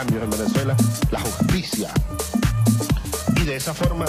cambios en Venezuela, la justicia. Y de esa forma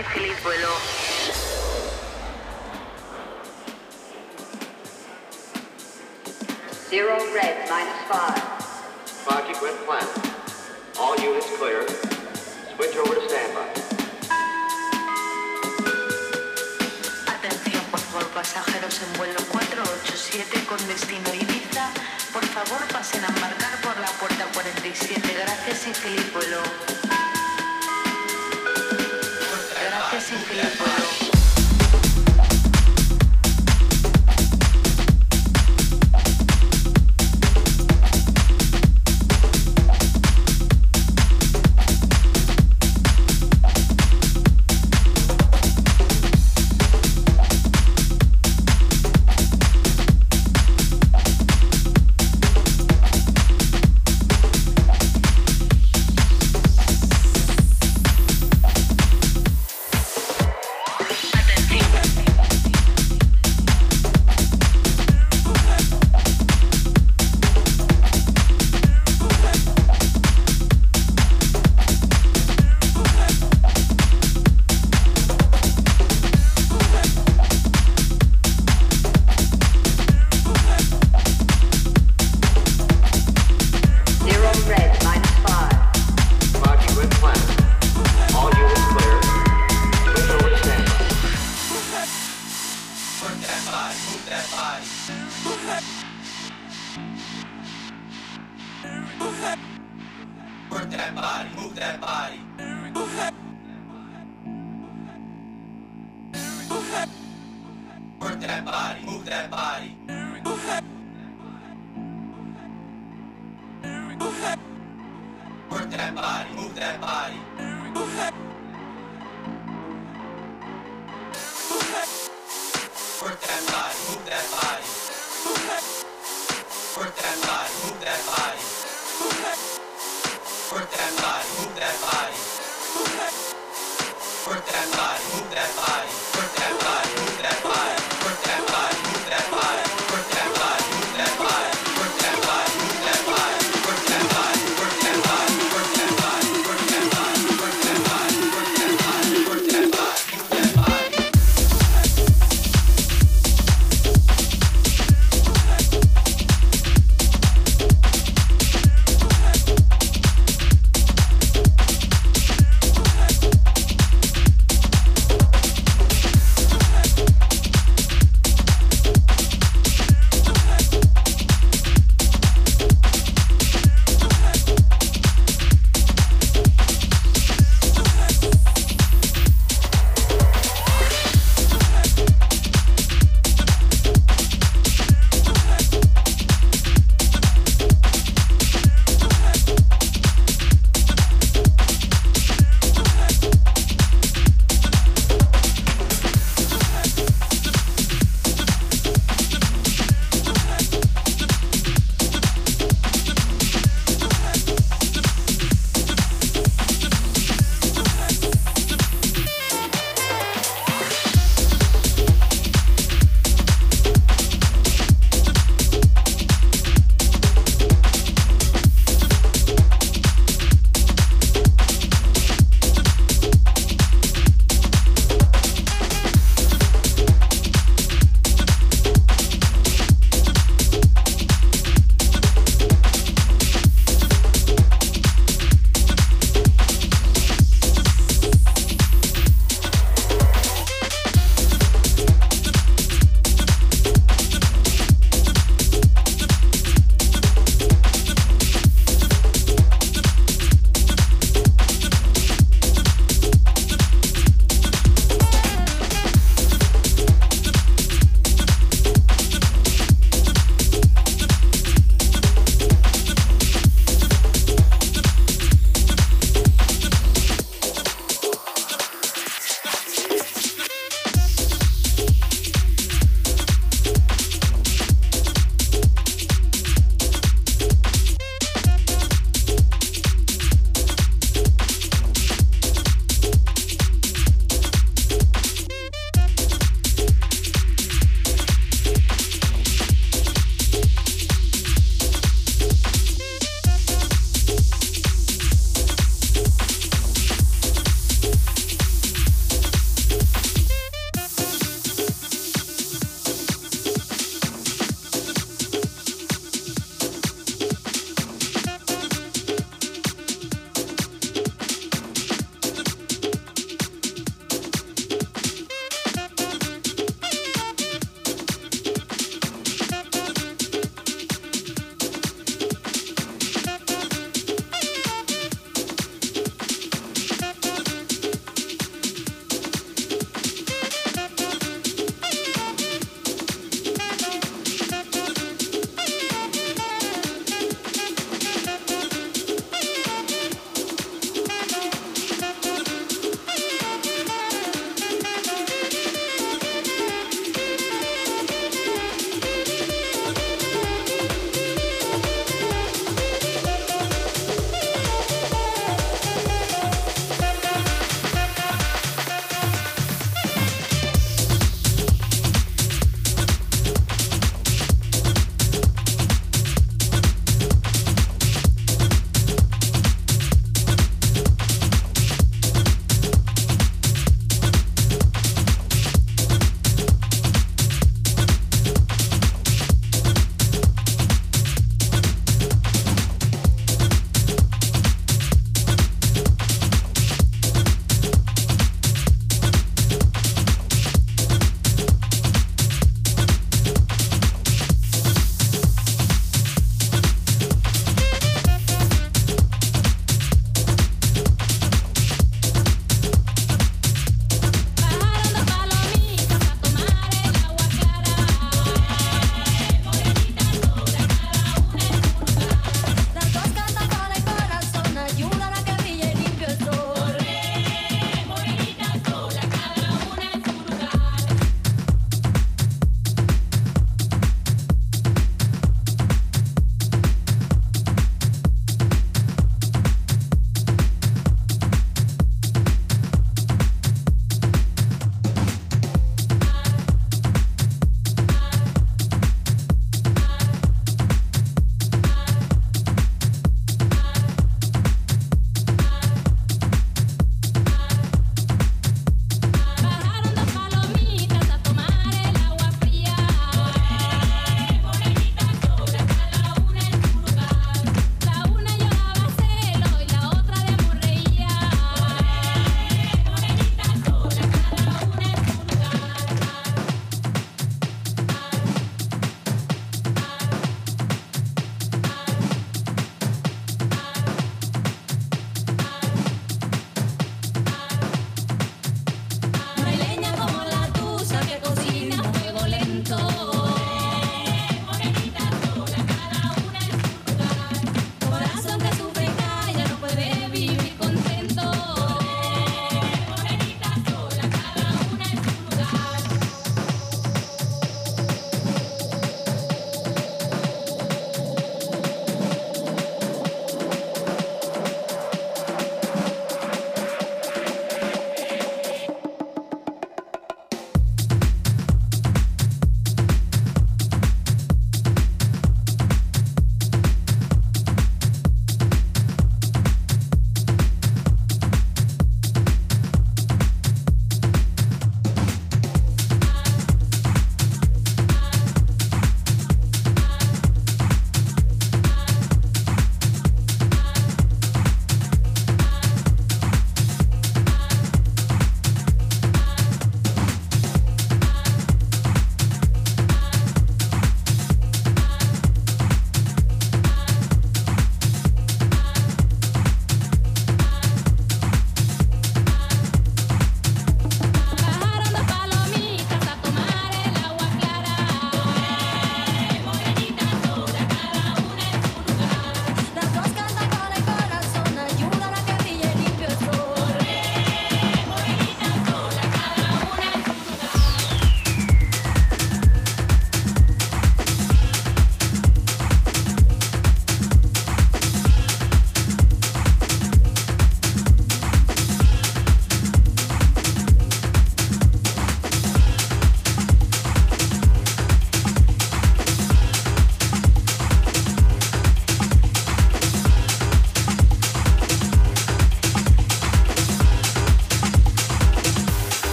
Sánchez Feliz Vuelo. Zero red, minus five. Roger, grid plan. All units clear. Switch over to standby. Atención, por favor, pasajeros en vuelo 487 con destino Ibiza. Por favor, pasen a embarcar por la puerta 47. Gracias y feliz vuelo. sinfonia. É